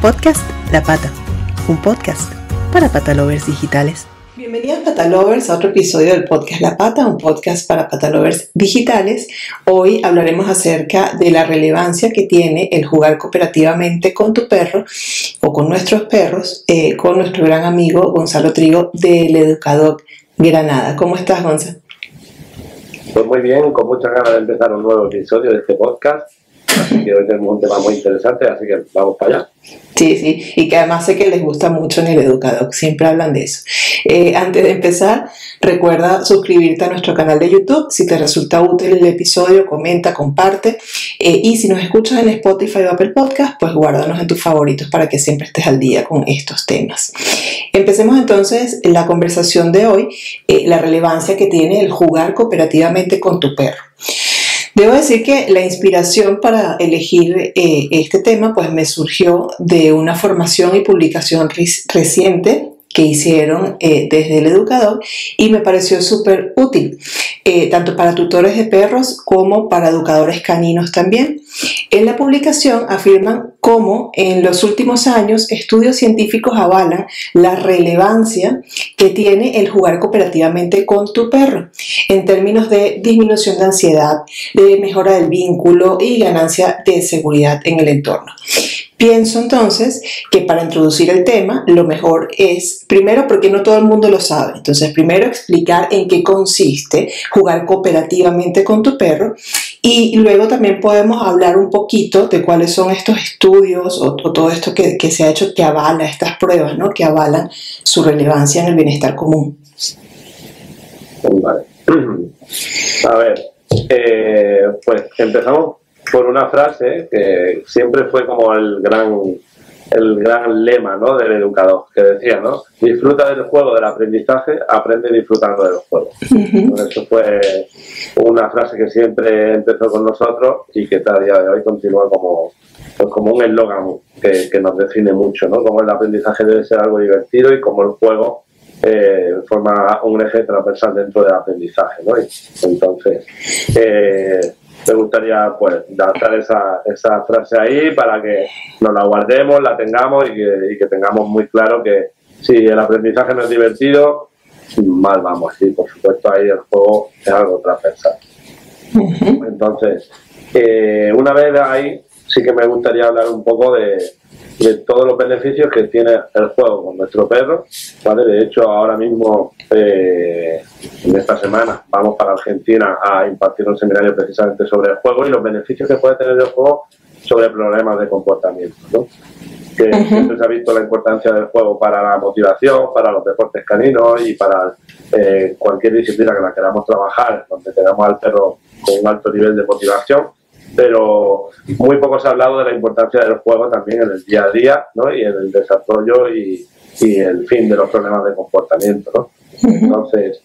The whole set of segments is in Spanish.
Podcast La Pata, un podcast para patalovers digitales. Bienvenidos patalovers a otro episodio del podcast La Pata, un podcast para patalovers digitales. Hoy hablaremos acerca de la relevancia que tiene el jugar cooperativamente con tu perro o con nuestros perros, eh, con nuestro gran amigo Gonzalo Trigo del Educador Granada. ¿Cómo estás, Gonzalo? Pues muy bien, con muchas ganas de empezar un nuevo episodio de este podcast Así que hoy tenemos un tema muy interesante, así que vamos para allá. Sí, sí, y que además sé que les gusta mucho en el educador, siempre hablan de eso. Eh, antes de empezar, recuerda suscribirte a nuestro canal de YouTube. Si te resulta útil el episodio, comenta, comparte. Eh, y si nos escuchas en Spotify o Apple Podcast, pues guárdanos en tus favoritos para que siempre estés al día con estos temas. Empecemos entonces la conversación de hoy, eh, la relevancia que tiene el jugar cooperativamente con tu perro. Debo decir que la inspiración para elegir eh, este tema pues me surgió de una formación y publicación reciente que hicieron eh, desde el educador y me pareció súper útil, eh, tanto para tutores de perros como para educadores caninos también. En la publicación afirman cómo en los últimos años estudios científicos avalan la relevancia que tiene el jugar cooperativamente con tu perro en términos de disminución de ansiedad, de mejora del vínculo y ganancia de seguridad en el entorno. Pienso entonces que para introducir el tema, lo mejor es, primero, porque no todo el mundo lo sabe, entonces primero explicar en qué consiste jugar cooperativamente con tu perro y luego también podemos hablar un poquito de cuáles son estos estudios o, todo esto que, se ha hecho que avala estas pruebas, ¿no? que avalan su relevancia en el bienestar común. Vale. A ver, eh, pues empezamos por una frase que siempre fue como el gran el gran lema ¿no? del educador, que decía, ¿no? Disfruta del juego, del aprendizaje, aprende disfrutando del juego. Eso fue una frase que siempre empezó con nosotros y que a día de hoy continúa como, pues como un eslogan que, que, nos define mucho, ¿no? Como el aprendizaje debe ser algo divertido y como el juego eh, forma un eje transversal dentro del aprendizaje, ¿no? entonces, eh, me gustaría pues lanzar esa, esa frase ahí para que nos la guardemos, la tengamos y que, tengamos muy claro que si el aprendizaje no es divertido, mal vamos. Y por supuesto ahí el juego es algo transversal. Entonces, eh, una vez ahí, sí que me gustaría hablar un poco de, de todos los beneficios que tiene el juego con nuestro perro. ¿vale? De hecho, ahora mismo, eh, en esta semana, vamos para Argentina a impartir un seminario precisamente sobre el juego y los beneficios que puede tener el juego sobre problemas de comportamiento. ¿no? Que siempre se ha visto la importancia del juego para la motivación, para los deportes caninos y para eh, cualquier disciplina que la queramos trabajar, donde tengamos al perro con un alto nivel de motivación pero muy poco se ha hablado de la importancia del juego también en el día a día ¿no? y en el desarrollo y, el fin de los problemas de comportamiento. ¿no? Entonces,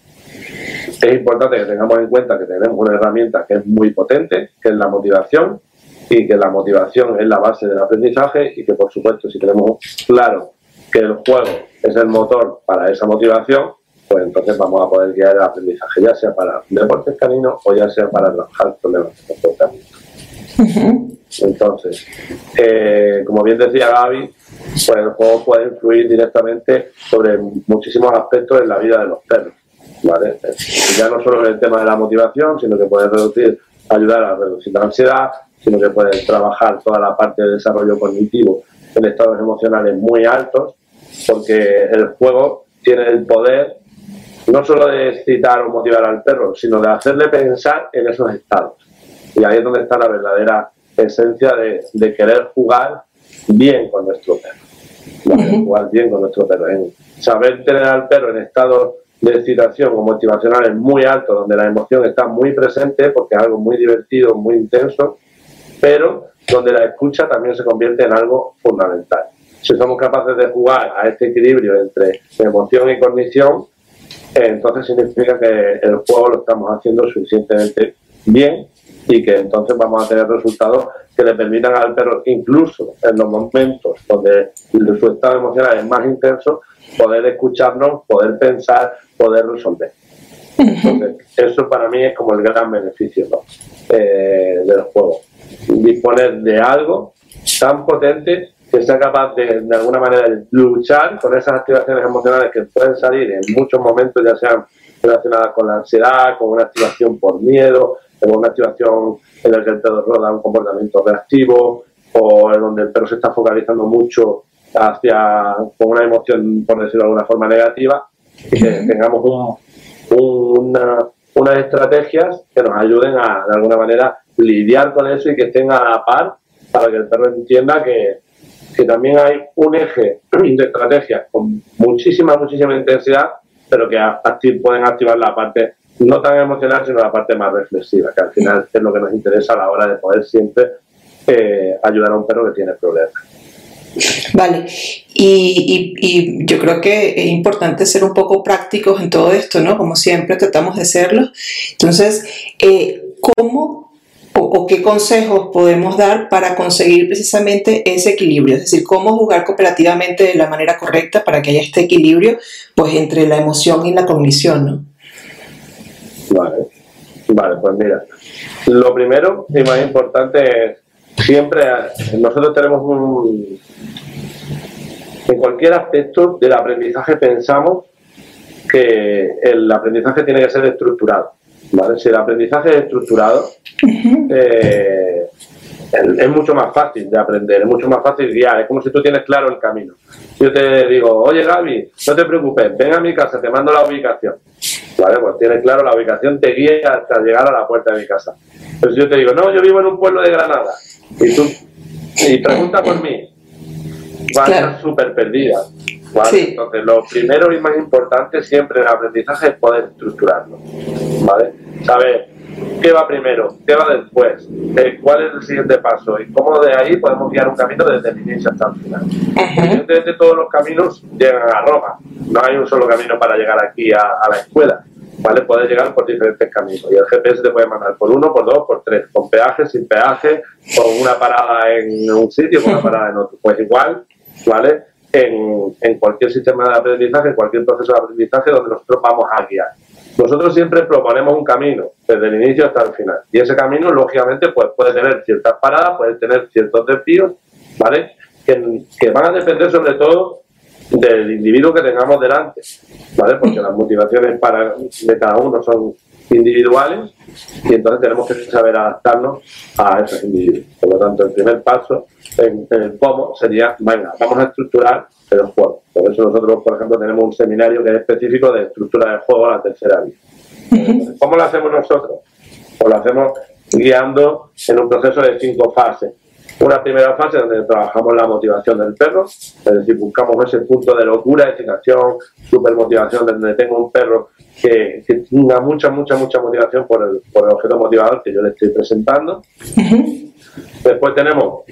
es importante que tengamos en cuenta que tenemos una herramienta que es muy potente, que es la motivación, y que la motivación es la base del aprendizaje y que, por supuesto, si tenemos claro que el juego es el motor para esa motivación, pues entonces vamos a poder guiar el aprendizaje, ya sea para deportes caninos o ya sea para trabajar problemas de comportamiento. Entonces, eh, como bien decía Gaby, pues el juego puede influir directamente sobre muchísimos aspectos en la vida de los perros. ¿vale? Ya no solo en el tema de la motivación, sino que puede reducir, ayudar a reducir la ansiedad, sino que puede trabajar toda la parte de desarrollo cognitivo en estados emocionales muy altos, porque el juego tiene el poder no solo de excitar o motivar al perro, sino de hacerle pensar en esos estados. Y ahí es donde está la verdadera esencia de, querer jugar bien con nuestro perro. Jugar bien con nuestro perro. saber tener al perro en estado de excitación o motivacionales muy alto, donde la emoción está muy presente, porque es algo muy divertido, muy intenso, pero donde la escucha también se convierte en algo fundamental. Si somos capaces de jugar a este equilibrio entre emoción y cognición, entonces significa que el juego lo estamos haciendo suficientemente bien y que entonces vamos a tener resultados que le permitan al perro, incluso en los momentos donde su estado emocional es más intenso, poder escucharnos, poder pensar, poder resolver. Entonces, eso para mí es como el gran beneficio eh, del juego. Disponer de algo tan potente que sea capaz de, de alguna manera, luchar con esas activaciones emocionales que pueden salir en muchos momentos, ya sean relacionadas con la ansiedad, con una activación por miedo, con una activación en la que el perro roda un comportamiento reactivo, o en donde el perro se está focalizando mucho hacia con una emoción, por decirlo de alguna forma, negativa, y que tengamos una, unas estrategias que nos ayuden a, de alguna manera, lidiar con eso y que estén a la par para que el perro entienda que, que también hay un eje de estrategias con muchísima, muchísima intensidad, pero que pueden activar la parte no tan emocional, sino la parte más reflexiva, que al final es lo que nos interesa a la hora de poder siempre eh, ayudar a un perro que tiene problemas. Vale, y, yo creo que es importante ser un poco prácticos en todo esto, ¿no? Como siempre tratamos de serlo. Entonces, eh, ¿cómo o, qué consejos podemos dar para conseguir precisamente ese equilibrio? Es decir, cómo jugar cooperativamente de la manera correcta para que haya este equilibrio pues, entre la emoción y la cognición, ¿no? Vale, vale, pues mira, lo primero y más importante es siempre, nosotros tenemos un, en cualquier aspecto del aprendizaje pensamos que el aprendizaje tiene que ser estructurado. Si el aprendizaje es estructurado, eh, es mucho más fácil de aprender, es mucho más fácil guiar, es como si tú tienes claro el camino. Yo te digo, oye Gaby, no te preocupes, ven a mi casa, te mando la ubicación. Vale, pues tienes claro la ubicación, te guía hasta llegar a la puerta de mi casa. Pero si yo te digo, no, yo vivo en un pueblo de Granada, y tú y pregunta por mí, va a estar súper perdida. Entonces, lo primero y más importante siempre en el aprendizaje es poder estructurarlo. ¿Vale? Saber qué va primero, qué va después, eh, cuál es el siguiente paso y cómo de ahí podemos guiar un camino desde el inicio hasta el final. Evidentemente todos los caminos llegan a Roma, no hay un solo camino para llegar aquí a, la escuela. ¿vale? Puedes llegar por diferentes caminos y el GPS te puede mandar por uno, por dos, por tres, con peaje, sin peaje, con una parada en un sitio, con una parada en otro. Pues igual, ¿vale? En, en cualquier sistema de aprendizaje, en cualquier proceso de aprendizaje donde nosotros vamos a guiar. Nosotros siempre proponemos un camino, desde el inicio hasta el final. Y ese camino, lógicamente, pues, puede tener ciertas paradas, puede tener ciertos desvíos, ¿vale? Que, que van a depender sobre todo del individuo que tengamos delante, ¿vale? Porque las motivaciones para, de cada uno son individuales y entonces tenemos que saber adaptarnos a esos individuos. Por lo tanto, el primer paso en, el cómo sería, venga, vamos a estructurar el juego. Por eso nosotros, por ejemplo, tenemos un seminario que es específico de estructura del juego a la tercera vía. ¿Cómo lo hacemos nosotros? Pues lo hacemos guiando en un proceso de cinco fases. Una primera fase donde trabajamos la motivación del perro, es decir, buscamos ese punto de locura, excitación, supermotivación, donde tengo un perro que, tenga mucha, mucha, mucha motivación por el, por el objeto motivador que yo le estoy presentando. Después tenemos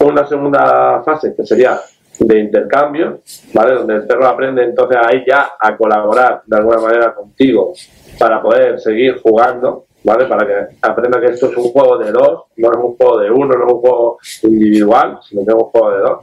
una segunda fase que sería de intercambio, ¿vale? Donde el perro aprende entonces ahí ya a colaborar de alguna manera contigo para poder seguir jugando, ¿vale? Para que aprenda que esto es un juego de dos, no es un juego de uno, no es un juego individual, sino que es un juego de dos.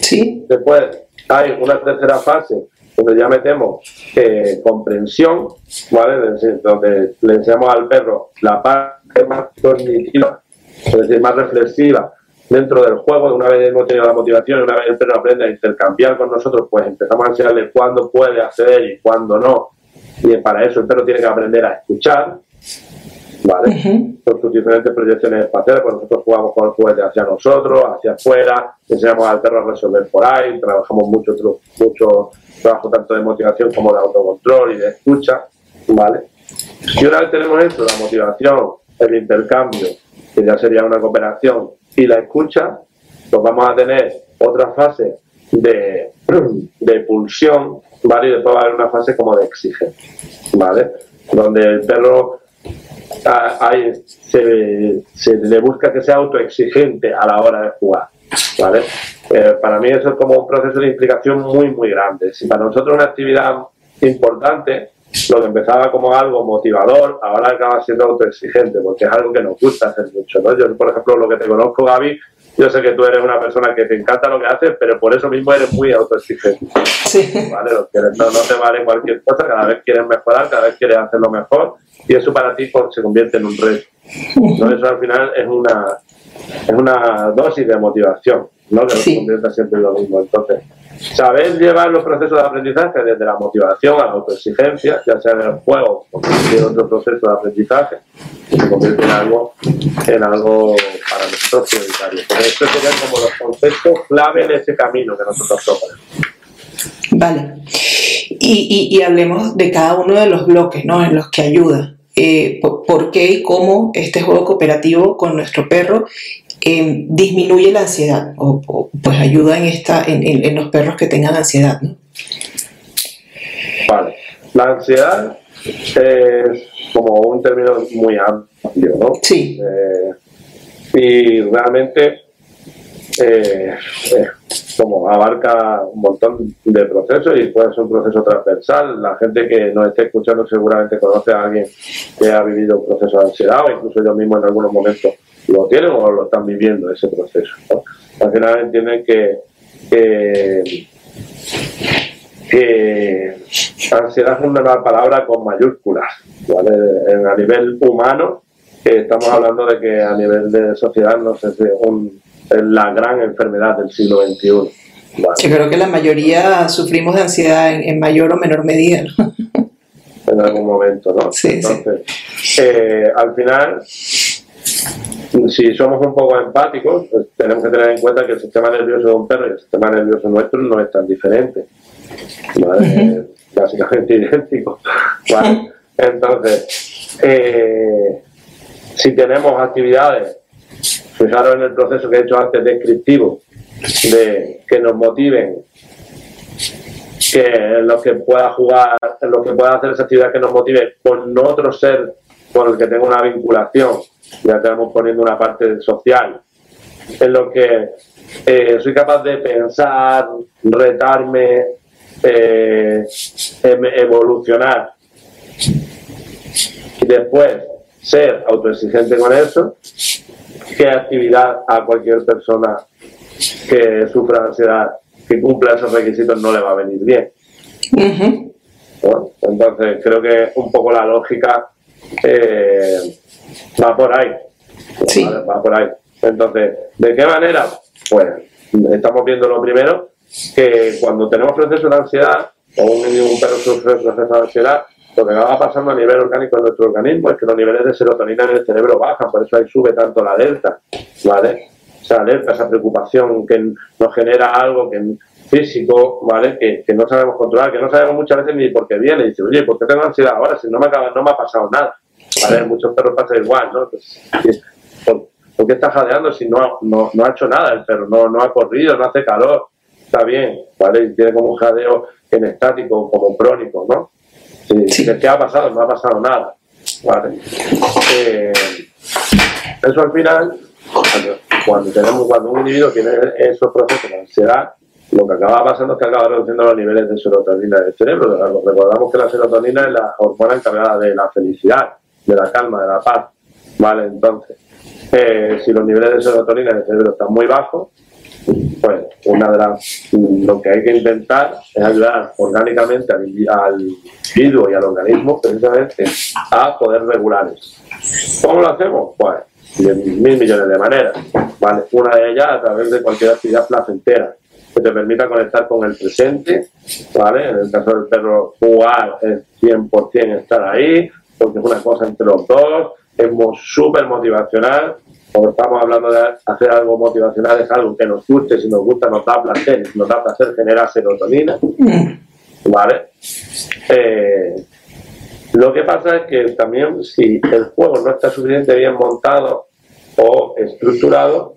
Sí. Después hay una tercera fase donde ya metemos eh, comprensión, ¿vale? Donde le enseñamos al perro la parte más cognitiva, es decir, más reflexiva, dentro del juego, una vez hemos tenido la motivación, una vez el perro aprende a intercambiar con nosotros, pues empezamos a enseñarle cuándo puede acceder y cuándo no. Y para eso el perro tiene que aprender a escuchar, ¿vale? Con sus diferentes proyecciones espaciales, pues nosotros jugamos con el juguete hacia nosotros, hacia afuera, enseñamos al perro a resolver por ahí, trabajamos mucho, mucho trabajo tanto de motivación como de autocontrol y de escucha, ¿vale? Y una vez tenemos esto, la motivación, el intercambio, que ya sería una cooperación, y la escucha, pues vamos a tener otra fase de, de pulsión, ¿vale? Y después va a haber una fase como de exigencia, ¿vale? Donde el perro hay, se, se, le busca que sea autoexigente a la hora de jugar, ¿vale? Eh, para mí eso es como un proceso de implicación muy, muy grande. Si para nosotros una actividad importante, lo que empezaba como algo motivador, ahora acaba siendo autoexigente, porque es algo que nos gusta hacer mucho. ¿no? Yo, por ejemplo, lo que te conozco, Gaby, yo sé que tú eres una persona que te encanta lo que haces, pero por eso mismo eres muy autoexigente. Sí. ¿vale? No, no, te vale cualquier cosa, cada vez quieres mejorar, cada vez quieres hacerlo mejor, y eso para ti pues, se convierte en un reto. ¿no? Eso al final es una, es una dosis de motivación, ¿no? Que nos convierta siempre en lo mismo. Entonces, saber llevar los procesos de aprendizaje desde la motivación a la autoexigencia, ya sea en el juego o cualquier otro proceso de aprendizaje, se convierte en algo, en algo para nosotros prioritario. Porque estos serían como los conceptos clave en ese camino que nosotros proponemos. Vale. Y, hablemos de cada uno de los bloques ¿no? en los que ayuda. Eh, por, qué y cómo este juego cooperativo con nuestro perro eh, disminuye la ansiedad o, pues ayuda en, esta, en, los perros que tengan ansiedad. ¿no? Vale. La ansiedad es como un término muy amplio, ¿no? Sí. Eh, y realmente eh, como abarca un montón de procesos y puede ser un proceso transversal. La gente que nos esté escuchando seguramente conoce a alguien que ha vivido un proceso de ansiedad o incluso yo mismo en algunos momentos lo tienen o lo están viviendo ese proceso. Al final entienden que, que, ansiedad es una palabra con mayúsculas. a nivel humano, estamos hablando de que a nivel de sociedad no sé si un es la gran enfermedad del siglo XXI. Yo creo que la mayoría sufrimos de ansiedad en, mayor o menor medida. en algún momento, ¿no? Sí, Entonces, eh, al final, si somos un poco empáticos, pues tenemos que tener en cuenta que el sistema nervioso de un perro y el sistema nervioso nuestro no es tan diferente. ¿vale? Básicamente idéntico. ¿vale? Entonces, eh, si tenemos actividades Fijaros en el proceso que he hecho antes descriptivo, de que nos motiven, que en lo que pueda jugar, en lo que pueda hacer esa actividad que nos motive con otro ser con el que tenga una vinculación, ya estamos poniendo una parte social, en lo que eh, soy capaz de pensar, retarme, eh, em, evolucionar y después ser autoexigente con eso qué actividad a cualquier persona que sufra ansiedad, que cumpla esos requisitos, no le va a venir bien. entonces, creo que un poco la lógica eh, va por ahí. Va por ahí. Entonces, ¿de qué manera? Pues estamos viendo lo primero, que cuando tenemos procesos de ansiedad, o un, un perro sufre proceso de ansiedad, lo que va pasando a nivel orgánico en nuestro organismo es que los niveles de serotonina en el cerebro bajan, por eso ahí sube tanto la alerta, ¿vale? Esa alerta, esa preocupación que nos genera algo que físico, ¿vale? Que, que, no sabemos controlar, que no sabemos muchas veces ni por qué viene. Y dice, oye, ¿por qué tengo ansiedad ahora? Si no me, acaba, no me ha pasado nada. ¿Vale? Muchos perros pasan igual, ¿no? Pues, ¿por, qué está jadeando si no, no, no, ha hecho nada el perro? No, no ha corrido, no hace calor. Está bien, ¿vale? Y tiene como un jadeo en estático, como crónico, ¿no? ¿Qué ha pasado? No ha pasado nada. Eh, eso al final, cuando, tenemos, cuando un individuo tiene esos procesos de ansiedad, lo que acaba pasando es que acaba reduciendo los niveles de serotonina del cerebro. Recordamos que la serotonina es la hormona encargada de la felicidad, de la calma, de la paz. ¿Vale? Entonces, eh, si los niveles de serotonina del cerebro están muy bajos, pues una de las lo que hay que intentar es ayudar orgánicamente al, individuo y al organismo precisamente a poder regular eso. ¿Cómo lo hacemos? Pues mil millones de maneras. ¿vale? Una de ellas a través de cualquier actividad placentera que te permita conectar con el presente, ¿vale? En el caso del perro, jugar es 100% estar ahí, porque es una cosa entre los dos, es súper motivacional, como estamos hablando de hacer algo motivacional, es algo que nos guste, si nos gusta nos da placer, si nos da placer genera serotonina, ¿vale? Eh, lo que pasa es que también si el juego no está suficientemente bien montado o estructurado,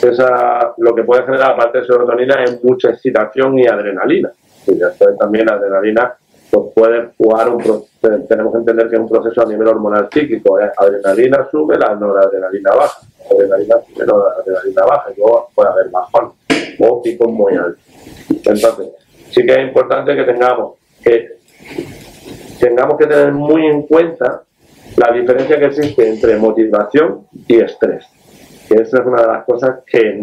esa, lo que puede generar aparte de serotonina es mucha excitación y adrenalina. Y después también la adrenalina pues puede jugar un tenemos que entender que es un proceso a nivel hormonal psíquico, ¿eh? adrenalina sube, la noradrenalina baja, adrenalina sube, noradrenalina baja, y luego puede haber bajón o pico muy alto. Entonces, sí que es importante que tengamos que tengamos que tener muy en cuenta la diferencia que existe entre motivación y estrés. Que esa es una de las cosas que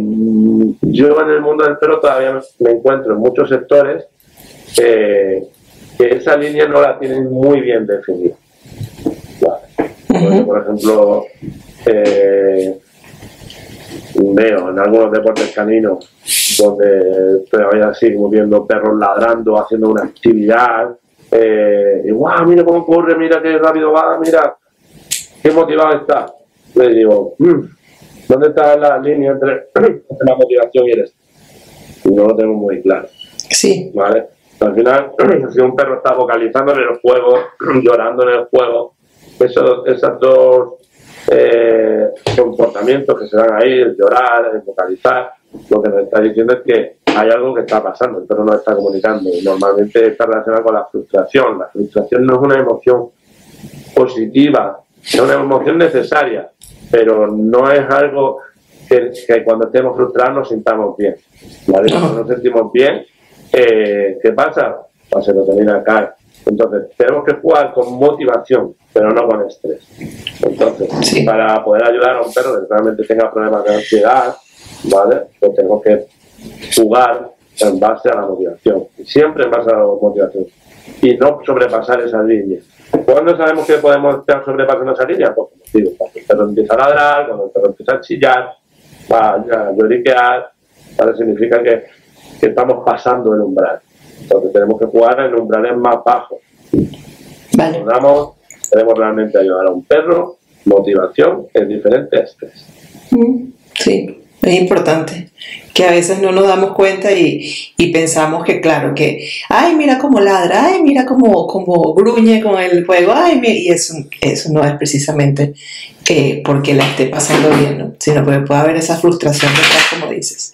yo en el mundo del perro todavía me encuentro en muchos sectores eh, que esa línea no la tienen muy bien definida. Por ejemplo, eh, veo en algunos deportes caninos donde todavía sigo viendo perros ladrando, haciendo una actividad, eh, y guau, mira cómo corre, mira qué rápido va, mira qué motivado está. Le digo, mm, ¿dónde está la línea entre la motivación y el estrés? Y no lo tengo muy claro. Sí. ¿Vale? Al final, si un perro está vocalizando en el juego, llorando en el juego, esos, esos dos eh, comportamientos que se dan ahí, el llorar, el vocalizar, lo que nos está diciendo es que hay algo que está pasando, el perro no está comunicando. Normalmente está relacionado con la frustración. La frustración no es una emoción positiva, es una emoción necesaria, pero no es algo que, cuando estemos frustrados nos sintamos bien. ¿vale? Cuando nos sentimos bien, eh, ¿qué pasa? La serotonina cae. Entonces, tenemos que jugar con motivación, pero no con estrés. Entonces, para poder ayudar a un perro que realmente tenga problemas de ansiedad, ¿vale? Pues tenemos que jugar en base a la motivación. Siempre en base a la motivación. Y no sobrepasar esa línea. ¿Cuándo sabemos que podemos estar sobrepasando esa línea? Pues, como digo, cuando el perro empieza a ladrar, cuando el perro empieza a chillar, a lloriquear, ¿vale? Significa que, que estamos pasando el umbral. Entonces tenemos que jugar en umbrales más bajos. Vale. Damos, queremos realmente ayudar a un perro, motivación es diferente a estrés. Mm, sí, es importante que a veces no nos damos cuenta y, y, pensamos que, claro, que, ay, mira cómo ladra, ay, mira cómo, cómo gruñe con el juego, ay, y eso, eso no es precisamente eh, porque la esté pasando bien, ¿no? sino porque puede haber esa frustración detrás, como dices.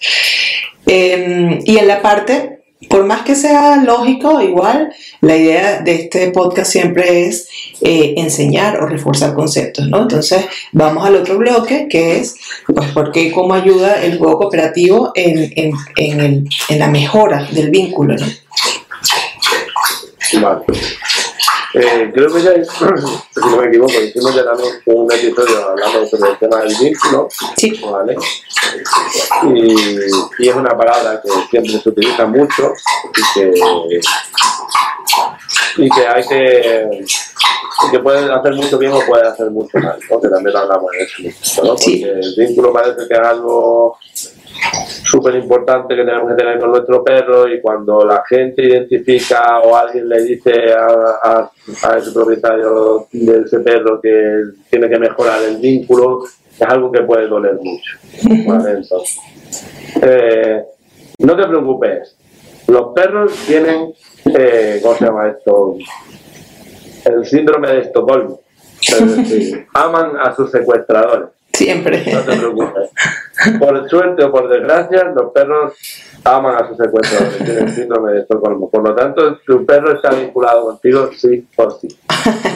Em, y en la parte por más que sea lógico, igual la idea de este podcast siempre es eh, enseñar o reforzar conceptos, ¿no? Entonces vamos al otro bloque que es, pues, ¿por qué cómo ayuda el juego cooperativo en, en, en, el, en la mejora del vínculo, ¿no? Eh, creo que ya, si no me equivoco, hicimos ya también un episodio hablando sobre el tema del vínculo. Sí. ¿vale? Y, y, es una palabra que siempre se utiliza mucho y que, y que hay que que puede hacer mucho bien o puede hacer mucho mal, ¿no? que también hablamos de eso, ¿no? porque el vínculo parece que es algo súper importante que tenemos que tener con nuestro perro y cuando la gente identifica o alguien le dice a, ese propietario de ese perro que tiene que mejorar el vínculo, es algo que puede doler mucho. Eh, no te preocupes, los perros tienen, eh, ¿cómo se llama esto? El síndrome de Estocolmo. aman a sus secuestradores. Siempre. No te preocupes. Por suerte o por desgracia, los perros aman a sus secuestradores, tienen síndrome de Estocolmo. Por lo tanto, tu perro está vinculado contigo sí o sí.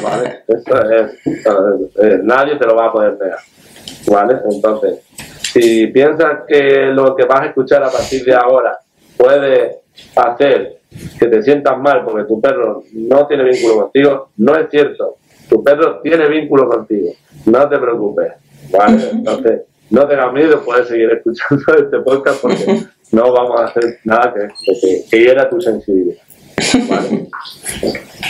¿Vale? Eso es, nadie te lo va a poder negar. ¿Vale? Entonces, si piensas que lo que vas a escuchar a partir de ahora puede hacer que te sientas mal porque tu perro no tiene vínculo contigo, no es cierto. Tu perro tiene vínculo contigo. No te preocupes. ¿vale? Entonces, no tengas miedo, puedes seguir escuchando este podcast porque no vamos a hacer nada que, que, que hiera tu sensibilidad. ¿vale?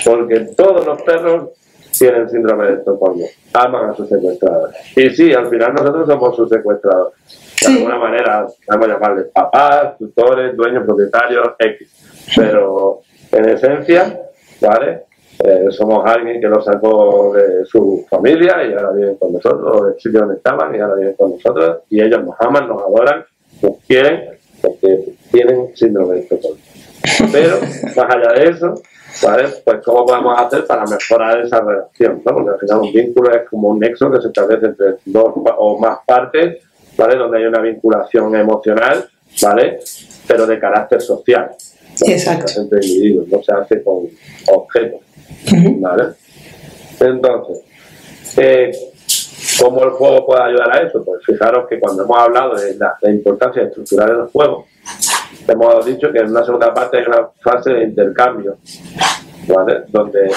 Porque todos los perros tienen síndrome de Estocolmo, aman a sus secuestradores. Y sí, al final nosotros somos sus secuestradores. De alguna manera, vamos a llamarles papás, tutores, dueños, propietarios, X. Pero en esencia, ¿vale? Eh, somos alguien que lo sacó de su familia y ahora viven con nosotros, del sitio donde estaban y ahora viven con nosotros, y ellos nos aman, nos adoran, nos quieren, porque tienen síndrome de Estocolmo. Pero, más allá de eso, ¿vale? Pues cómo podemos hacer para mejorar esa relación, ¿no? Porque al final un vínculo es como un nexo que se establece entre dos o más partes, ¿vale? Donde hay una vinculación emocional, ¿vale? Pero de carácter social. Exacto. Entre individuos, no se hace con objetos. ¿Vale? Entonces, eh, ¿cómo el juego puede ayudar a eso? Pues fijaros que cuando hemos hablado de la, importancia de estructurar el juego, hemos dicho que en una segunda parte hay una fase de intercambio, ¿vale? Donde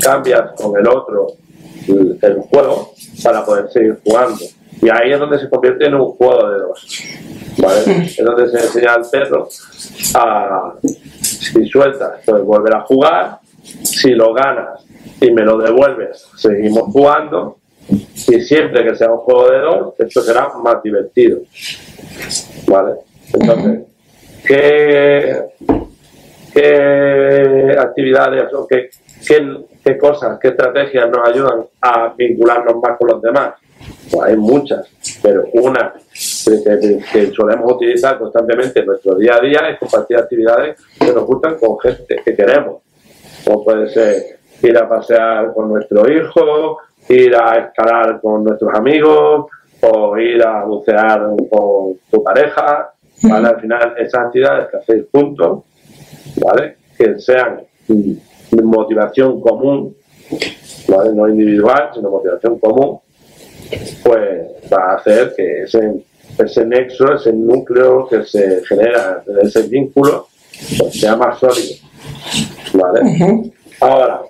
cambias con el otro el, juego para poder seguir jugando. Y ahí es donde se convierte en un juego de dos. ¿vale? Es donde se enseña al perro a, si sueltas, pues volver a jugar si lo ganas y me lo devuelves, seguimos jugando, Y siempre que sea un juego de dos, esto será más divertido. ¿Vale? Entonces, ¿qué, qué actividades o qué, qué, cosas, qué estrategias nos ayudan a vincularnos más con los demás? Pues hay muchas, pero una que, solemos utilizar constantemente en nuestro día a día es compartir actividades que nos gustan con gente que queremos. Como puede ser ir a pasear con nuestro hijo, ir a escalar con nuestros amigos o ir a bucear con tu pareja. ¿vale? Al final, esas actividades que hacéis juntos, ¿vale? que sean motivación común, ¿vale? no individual, sino motivación común, pues va a hacer que ese, ese nexo, ese núcleo que se genera, ese vínculo, pues sea más sólido. ¿Vale? Ahora,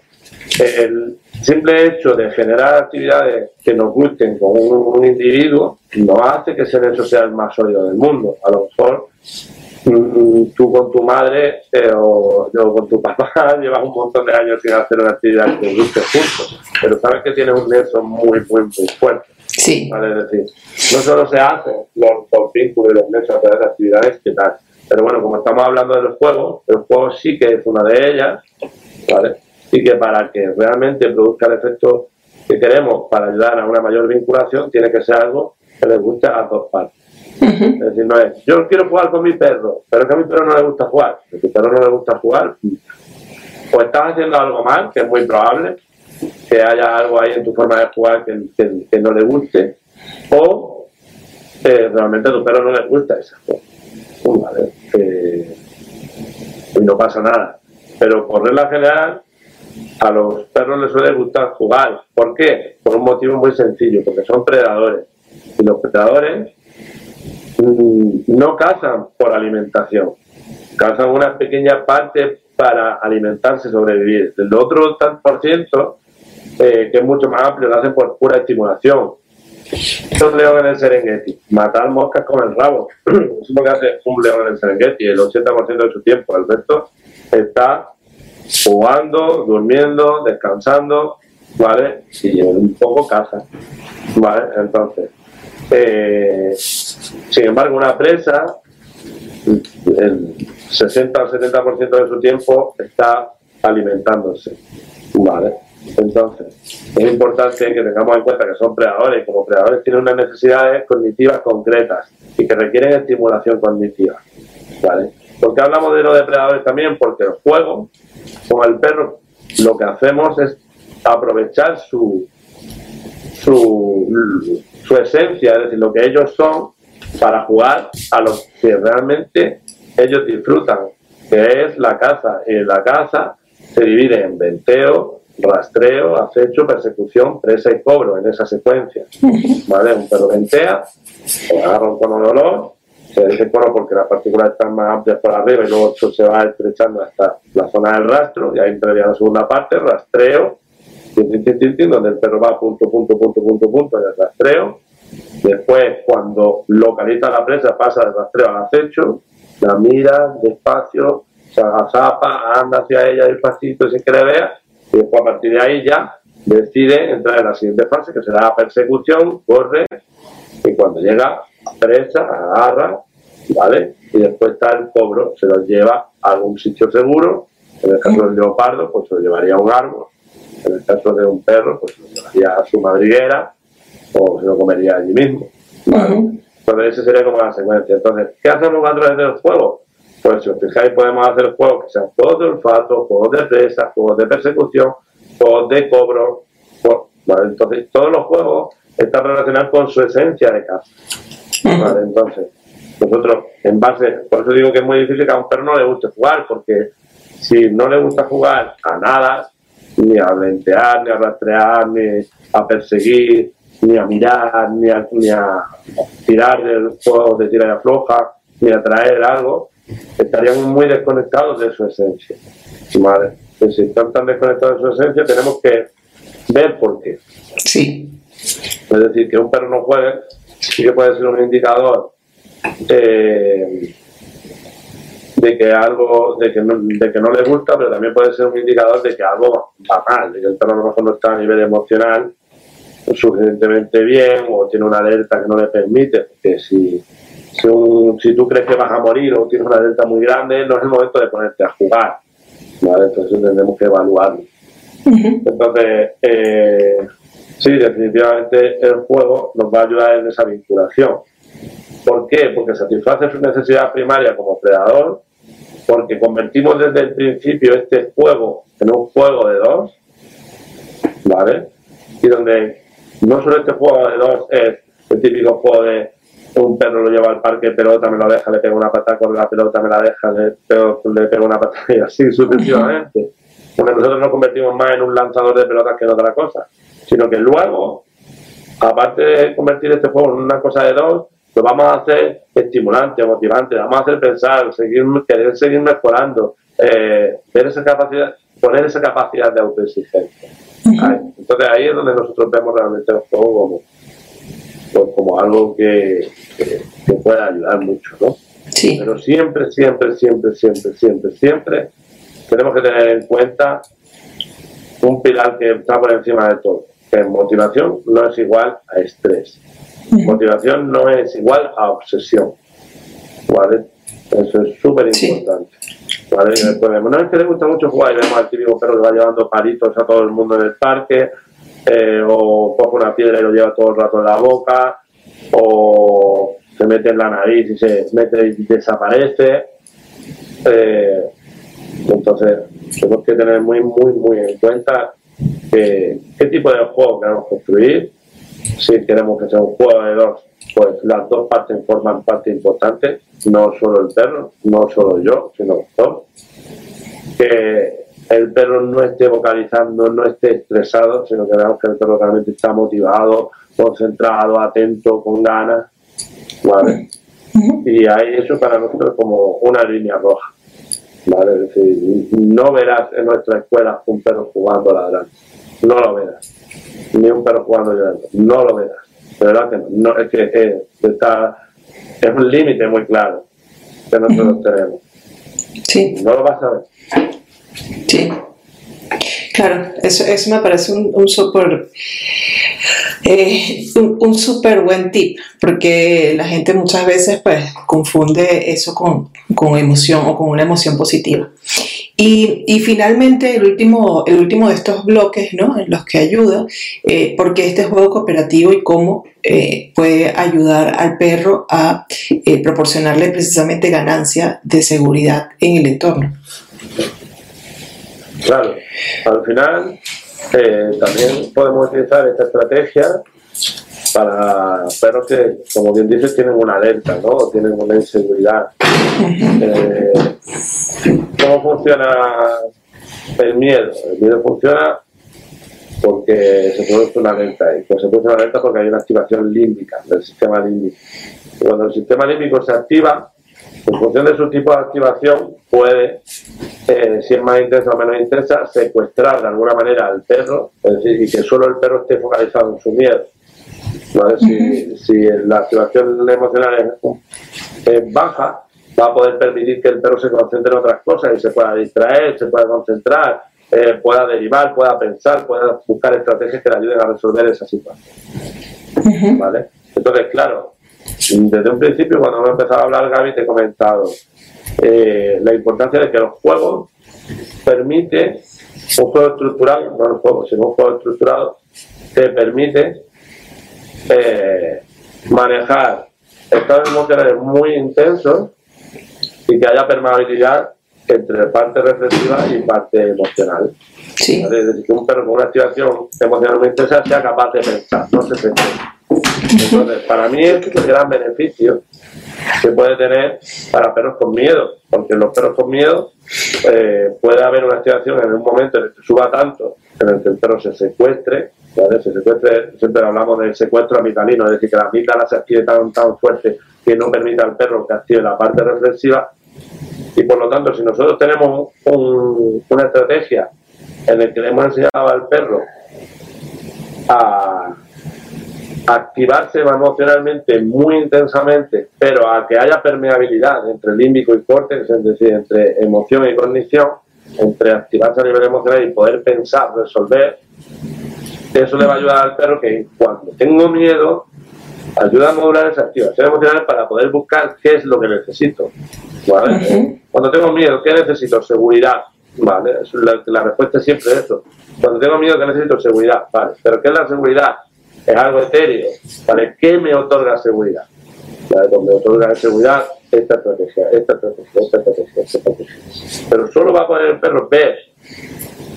el simple hecho de generar actividades que nos gusten con un, individuo no hace que ese nexo sea el más sólido del mundo. A lo mejor mm, tú con tu madre eh, o yo con tu papá llevas un montón de años sin hacer una actividad que guste juntos, pero sabes que tienes un nexo muy, muy, muy fuerte. Sí. Es decir, no solo se hacen los, los vínculos y los nexos a través de actividades que tal, pero bueno, como estamos hablando de los juegos, el juego sí que es una de ellas, ¿vale? Y que para que realmente produzca el efecto que queremos para ayudar a una mayor vinculación, tiene que ser algo que les guste a dos partes. Es decir, no es, yo quiero jugar con mi perro, pero es que a mi perro no le gusta jugar. Si a tu perro no le gusta jugar, o estás haciendo algo mal, que es muy probable, que haya algo ahí en tu forma de jugar que, no le guste, o eh, realmente a tu perro no le gusta esa Eh, y no pasa nada. Pero por regla general, a los perros les suele gustar jugar. ¿Por qué? Por un motivo muy sencillo, porque son predadores. Y los predadores mm, no cazan por alimentación, cazan una pequeña parte para alimentarse, sobrevivir. El otro tanto por ciento, eh, que es mucho más amplio, lo hacen por pura estimulación. Es león en el Serengeti, matar moscas con el rabo. Eso es lo que hace un león en el Serengeti, el 80% de su tiempo. El resto está jugando, durmiendo, descansando, ¿vale? Y un poco caza, ¿vale? Entonces, eh, sin embargo, una presa, el 60 o 70% de su tiempo está alimentándose, ¿vale? Entonces, es importante que tengamos en cuenta que son predadores y como predadores tienen unas necesidades cognitivas concretas y que requieren estimulación cognitiva, ¿vale? ¿Por qué hablamos de los depredadores también? Porque el juego con el perro lo que hacemos es aprovechar su, su, su esencia, es decir, lo que ellos son, para jugar a lo que realmente ellos disfrutan, que es la caza. Y la caza se divide en venteo, rastreo, acecho, persecución, presa y cobro en esa secuencia. ¿Vale? Un perro ventea, agarra un cono de olor, se dice cono porque las partículas están más amplias por arriba y luego se va estrechando hasta la zona del rastro y ahí entraría la segunda parte, rastreo, donde el perro va punto, punto, punto, punto, punto, el rastreo. Después, cuando localiza la presa, pasa del rastreo al acecho, la mira despacio, se agazapa, anda hacia ella despacito sin que le vea, y después a partir de ahí ya decide entrar en la siguiente fase, que será la persecución, corre, y cuando llega presa, agarra, ¿vale? Y después está el cobro, se lo lleva a algún sitio seguro, en el caso del leopardo, pues se lo llevaría a un árbol, en el caso de un perro, pues se lo llevaría a su madriguera o se lo comería allí mismo. Entonces, esa sería como la secuencia. Entonces, ¿qué hacemos a través del juego? Si os fijáis, podemos hacer juegos que sean juegos de olfato, juegos de presa, juegos de persecución, juegos de cobro. entonces, todos los juegos están relacionados con su esencia de caza. Entonces, nosotros, en base, por eso digo que es muy difícil que a un perro no le guste jugar, porque si no le gusta jugar a nada, ni a lentear, ni a rastrear, ni a perseguir, ni a mirar, ni a, ni a tirar del juego de tira y afloja, ni a traer algo, estaríamos muy desconectados de su esencia. ¿vale? si están tan desconectados de su esencia, tenemos que ver por qué. Sí. Es decir, que un perro no juegue sí que puede ser un indicador eh, de que algo, de que, no, de que no le gusta, pero también puede ser un indicador de que algo va mal, de que el perro a lo mejor no está a nivel emocional suficientemente bien o tiene una alerta que no le permite, porque si, si, tú crees que vas a morir o tienes una alerta muy grande, no es el momento de ponerte a jugar. Entonces tendremos que evaluarlo. Entonces, eh, sí, definitivamente el juego nos va a ayudar en esa vinculación. ¿Por qué? Porque satisface su necesidad primaria como predador, porque convertimos desde el principio este juego en un juego de dos, ¿vale? Y donde no solo este juego de dos es el típico juego de un perro lo lleva al parque, pelota me lo deja, le pega una patada con la pelota, me la deja, le pego, le pego una patada y así sucesivamente. Porque nosotros nos convertimos más en un lanzador de pelotas que en otra cosa, sino que luego, aparte de convertir este juego en una cosa de dos, lo vamos a hacer estimulante, motivante, vamos a hacer pensar, seguir, querer seguir mejorando, eh, ver esa capacidad, poner esa capacidad de autoexigencia. Entonces ahí es donde nosotros vemos realmente el juego como, pues, como algo que, que, puede ayudar mucho, ¿no? Sí. Pero siempre, siempre, siempre, siempre, siempre, siempre tenemos que tener en cuenta un pilar que está por encima de todo, que motivación no es igual a estrés. Motivación no es igual a obsesión. ¿Vale? Eso es súper importante. ¿Vale? no es que le gusta mucho jugar y vemos al típico perro que va llevando palitos a todo el mundo en el parque, eh, o coge una piedra y lo lleva todo el rato en la boca, o se mete en la nariz y se mete y desaparece. Eh, entonces, tenemos que tener muy, muy, muy en cuenta qué tipo de juego queremos construir si queremos que sea un juego de dos, pues las dos partes forman parte importante, no solo el perro, no solo yo, sino los dos. Que el perro no esté vocalizando, no esté estresado, sino que veamos que el perro realmente está motivado, concentrado, atento, con ganas. ¿vale? Y hay eso para nosotros como una línea roja. ¿vale? Es decir, no verás en nuestra escuela un perro jugando ladrando. No lo verás ni un perro jugando llorando. No lo verás. De verdad que no. es que eh, está, es un límite muy claro que nosotros tenemos. Sí. No lo vas a ver. Sí. Claro, eso, eso me parece un, un súper eh, un, súper buen tip, porque la gente muchas veces pues confunde eso con, con emoción o con una emoción positiva. Y, y, finalmente, el último, el último de estos bloques ¿no? en los que ayuda, eh, porque este juego cooperativo y cómo eh, puede ayudar al perro a eh, proporcionarle precisamente ganancia de seguridad en el entorno. Claro, al final también podemos utilizar esta estrategia para perros que, como bien dices, tienen una alerta, ¿no? Tienen una inseguridad. Eh, ¿Cómo funciona el miedo? El miedo funciona porque se produce una alerta y pues se produce una alerta porque hay una activación límbica del sistema límbico. Y cuando el sistema límbico se activa, en función de su tipo de activación, puede, eh, si es más intensa o menos intensa, secuestrar de alguna manera al perro, es decir, y que solo el perro esté focalizado en su miedo. Si, si, la activación emocional es, baja, va a poder permitir que el perro se concentre en otras cosas y se pueda distraer, se pueda concentrar, eh, pueda derivar, pueda pensar, pueda buscar estrategias que le ayuden a resolver esa situación. ¿Vale? Entonces, claro, desde un principio, cuando hemos empezado a hablar, Gaby, te he comentado eh, la importancia de que los juegos permite un juego estructurado, no el juego, sino un juego estructurado, te permite eh, manejar estados emocionales muy intensos y que haya permeabilidad entre parte reflexiva y parte emocional. Sí. Es decir, que un perro con una activación emocional muy intensa sea capaz de pensar, no se piense. Entonces, para mí es el gran beneficio que puede tener para perros con miedo, porque los perros con miedo eh, puede haber una activación en un momento en el que suba tanto, en el que el perro se secuestre, se secuestre, siempre hablamos del secuestro amitalino, es decir, que la amígdala se active tan, tan fuerte que no permita al perro que active la parte reflexiva, y por lo tanto, si nosotros tenemos una estrategia en la que le hemos enseñado al perro a activarse emocionalmente muy intensamente, pero a que haya permeabilidad entre límbico y córtex, es decir, entre emoción y cognición, entre activarse a nivel emocional y poder pensar, resolver, eso le va a ayudar al perro que cuando tengo miedo, ayuda a modular esa activación emocional para poder buscar qué es lo que necesito. Cuando tengo miedo, ¿qué necesito? Seguridad. ¿vale? La, respuesta es siempre eso. Cuando tengo miedo, ¿qué necesito? Seguridad. ¿vale? ¿Pero qué es la seguridad? Es algo etéreo. ¿vale? ¿Qué me otorga seguridad? ¿Vale? Cuando me otorga seguridad, esta estrategia, esta estrategia, esta estrategia, esta estrategia. Pero solo va a poder el perro ver,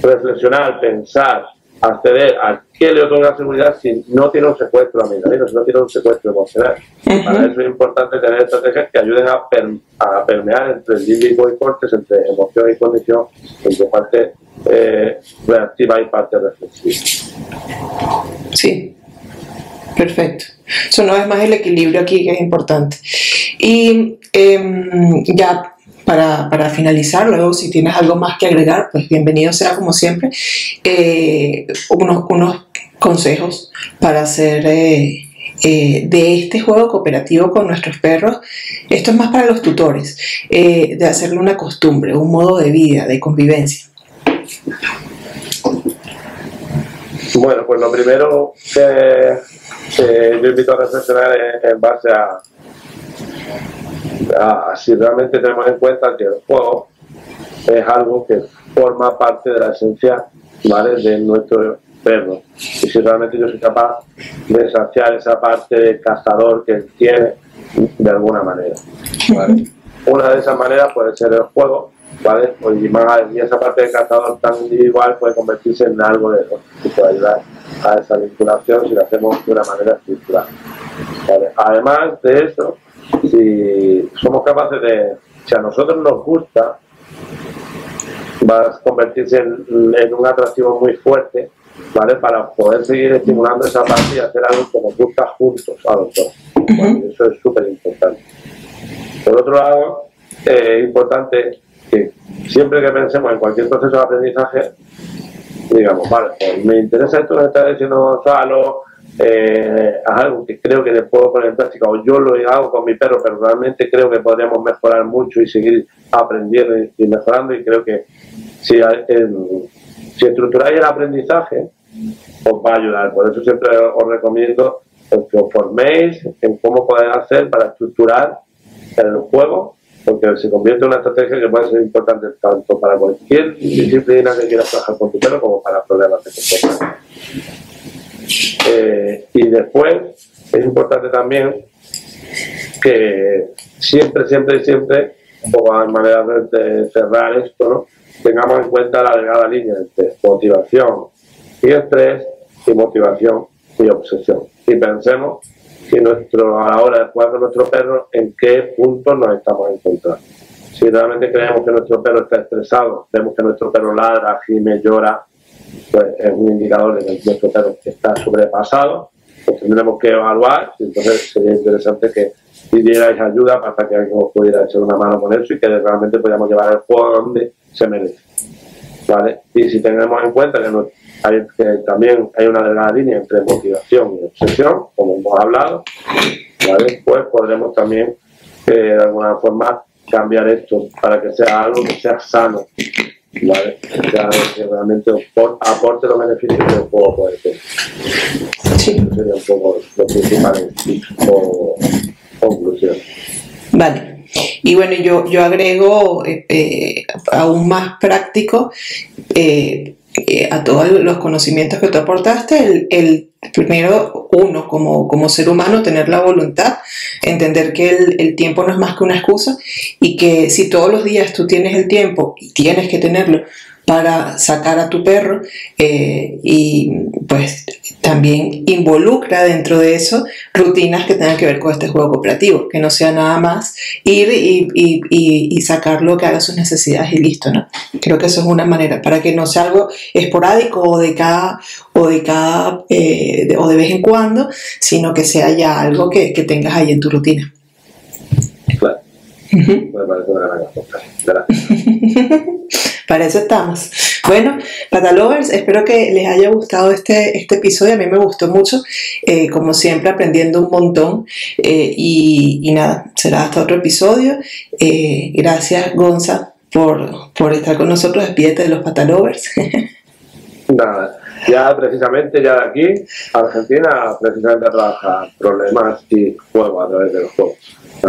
reflexionar, pensar, acceder a qué le otorga seguridad si no tiene un secuestro amigdalino, si no tiene un secuestro emocional. Para eso es importante tener estrategias que ayuden a, a permear entre el límbico y cortes, entre emoción y condición, entre parte eh, reactiva y parte reflexiva. Sí, perfecto. Eso no es más el equilibrio aquí que es importante. Y em, ya para, finalizar, luego si tienes algo más que agregar, pues bienvenido sea como siempre, eh, unos, unos consejos para hacer eh, eh, de este juego cooperativo con nuestros perros. Esto es más para los tutores, de hacerle una costumbre, un modo de vida, de convivencia. Bueno, pues lo primero yo invito a reflexionar en base a, si realmente tenemos en cuenta que el juego es algo que forma parte de la esencia ¿vale? de nuestro perro. Y si realmente yo soy capaz de saciar esa parte de cazador que él tiene de alguna manera. Una de esas maneras puede ser el juego, ¿vale? Pues, y, esa parte de cazador tan individual puede convertirse en algo de eso, que puede ayudar a esa vinculación si lo hacemos de una manera estructural. Además de eso, si somos capaces de, si a nosotros nos gusta, va a convertirse en, un atractivo muy fuerte, ¿vale? Para poder seguir estimulando esa parte y hacer algo que nos gusta juntos a los dos. Eso es súper importante. Por otro lado, es importante que siempre que pensemos en cualquier proceso de aprendizaje, digamos, vale, pues me interesa esto que está diciendo Gonzalo, eh, algo que creo que le puedo poner en práctica o yo lo hago con mi perro, pero realmente creo que podríamos mejorar mucho y seguir aprendiendo y mejorando y creo que si, si estructuráis el aprendizaje os va a ayudar. Por eso siempre os recomiendo que os forméis en cómo podéis hacer para estructurar el juego, porque se convierte en una estrategia que puede ser importante tanto para cualquier disciplina que quieras trabajar con tu perro como para problemas de comportamiento. Eh, y después es importante también que siempre, siempre, siempre, o a manera de, cerrar esto, ¿no? tengamos en cuenta la delgada línea entre motivación y estrés y motivación y obsesión. Y pensemos que nuestro, a la hora de jugar con nuestro perro, en qué punto nos estamos encontrando. Si realmente creemos que nuestro perro está estresado, vemos que nuestro perro ladra, gime, llora, pues es un indicador de que nuestro perro está sobrepasado, pues tendremos que evaluar y entonces sería interesante que pidierais ayuda para que alguien os pudiera echar una mano con eso y que realmente podamos llevar el juego donde se merece. ¿Vale? Y si tenemos en cuenta que, también hay una delgada línea entre motivación y obsesión, como hemos hablado, ¿vale? pues podremos también eh, de alguna forma cambiar esto para que sea algo que sea sano ¿vale? que realmente aporte los beneficios que el juego puede tener. Sí. Eso sería un poco los principales o conclusiones. Vale. Y bueno, yo, yo agrego eh, eh, aún más práctico eh, a todos los conocimientos que tú aportaste, el, primero, uno, como, como, ser humano, tener la voluntad, entender que el, el, tiempo no es más que una excusa y que si todos los días tú tienes el tiempo y tienes que tenerlo para sacar a tu perro eh, y pues también involucra dentro de eso rutinas que tengan que ver con este juego cooperativo, que no sea nada más ir y, y, y, sacarlo que haga sus necesidades y listo, ¿no? Creo que eso es una manera, para que no sea algo esporádico o de cada, o de cada, eh, o de vez en cuando, sino que sea ya algo que, que tengas ahí en tu rutina. Claro. Para eso estamos. Bueno, Patalovers, espero que les haya gustado este, este episodio. A mí me gustó mucho, eh, como siempre, aprendiendo un montón. Eh, y, nada, será hasta otro episodio. Eh, gracias, Gonza, por, por estar con nosotros. Despídete de los Patalovers. Nada, ya precisamente ya de aquí, Argentina, precisamente trabaja problemas y juego a través de los juegos.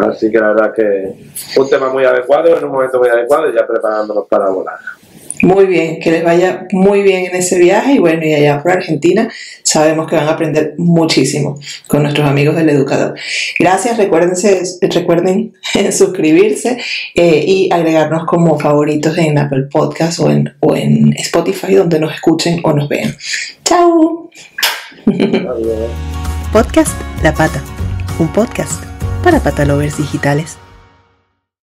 Así que la verdad que un tema muy adecuado, en un momento muy adecuado y ya preparándonos para volar. Muy bien, que les vaya muy bien en ese viaje y bueno, y allá por Argentina sabemos que van a aprender muchísimo con nuestros amigos del educador. Gracias, recuérdense, recuerden suscribirse eh, y agregarnos como favoritos en Apple Podcast o en, o en Spotify donde nos escuchen o nos vean. ¡Chao! Podcast La Pata, un podcast para patalovers digitales.